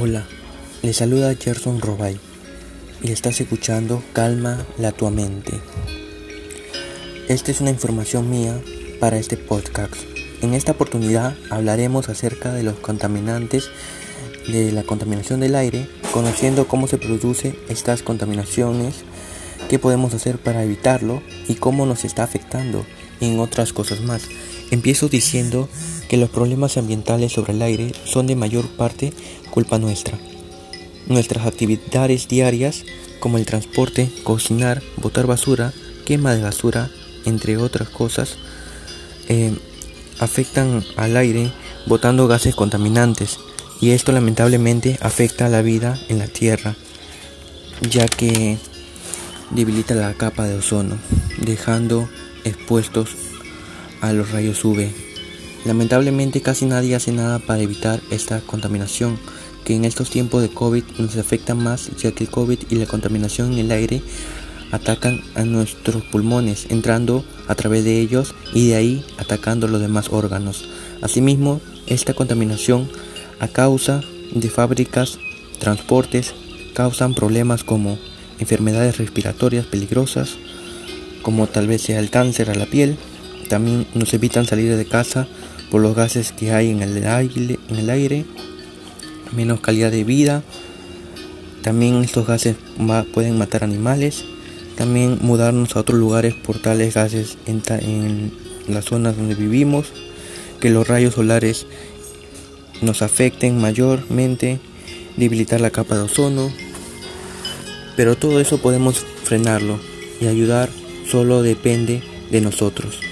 Hola, le saluda Gerson Robay y estás escuchando Calma la tua mente. Esta es una información mía para este podcast. En esta oportunidad hablaremos acerca de los contaminantes de la contaminación del aire, conociendo cómo se producen estas contaminaciones, qué podemos hacer para evitarlo y cómo nos está afectando en otras cosas más. Empiezo diciendo que los problemas ambientales sobre el aire son de mayor parte culpa nuestra. Nuestras actividades diarias, como el transporte, cocinar, botar basura, quema de basura, entre otras cosas, eh, afectan al aire botando gases contaminantes y esto lamentablemente afecta a la vida en la Tierra, ya que debilita la capa de ozono, dejando expuestos a los rayos UV. Lamentablemente casi nadie hace nada para evitar esta contaminación, que en estos tiempos de COVID nos afecta más ya que el COVID y la contaminación en el aire atacan a nuestros pulmones, entrando a través de ellos y de ahí atacando los demás órganos. Asimismo, esta contaminación a causa de fábricas, transportes, causan problemas como enfermedades respiratorias peligrosas, como tal vez sea el cáncer a la piel, también nos evitan salir de casa por los gases que hay en el aire, en el aire menos calidad de vida. También estos gases pueden matar animales. También mudarnos a otros lugares por tales gases en, en las zonas donde vivimos. Que los rayos solares nos afecten mayormente. Debilitar la capa de ozono. Pero todo eso podemos frenarlo y ayudar solo depende de nosotros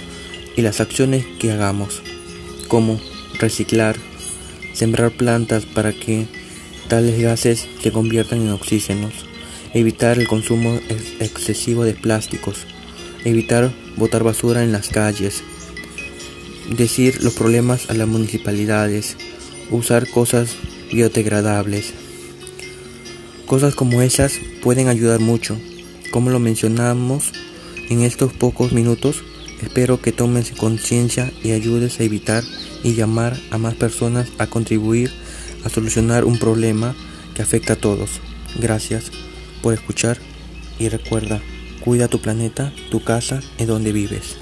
y las acciones que hagamos, como reciclar, sembrar plantas para que tales gases se conviertan en oxígenos, evitar el consumo excesivo de plásticos, evitar botar basura en las calles, decir los problemas a las municipalidades, usar cosas biodegradables. Cosas como esas pueden ayudar mucho. Como lo mencionamos en estos pocos minutos, Espero que tomes conciencia y ayudes a evitar y llamar a más personas a contribuir a solucionar un problema que afecta a todos. Gracias por escuchar y recuerda, cuida tu planeta, tu casa y donde vives.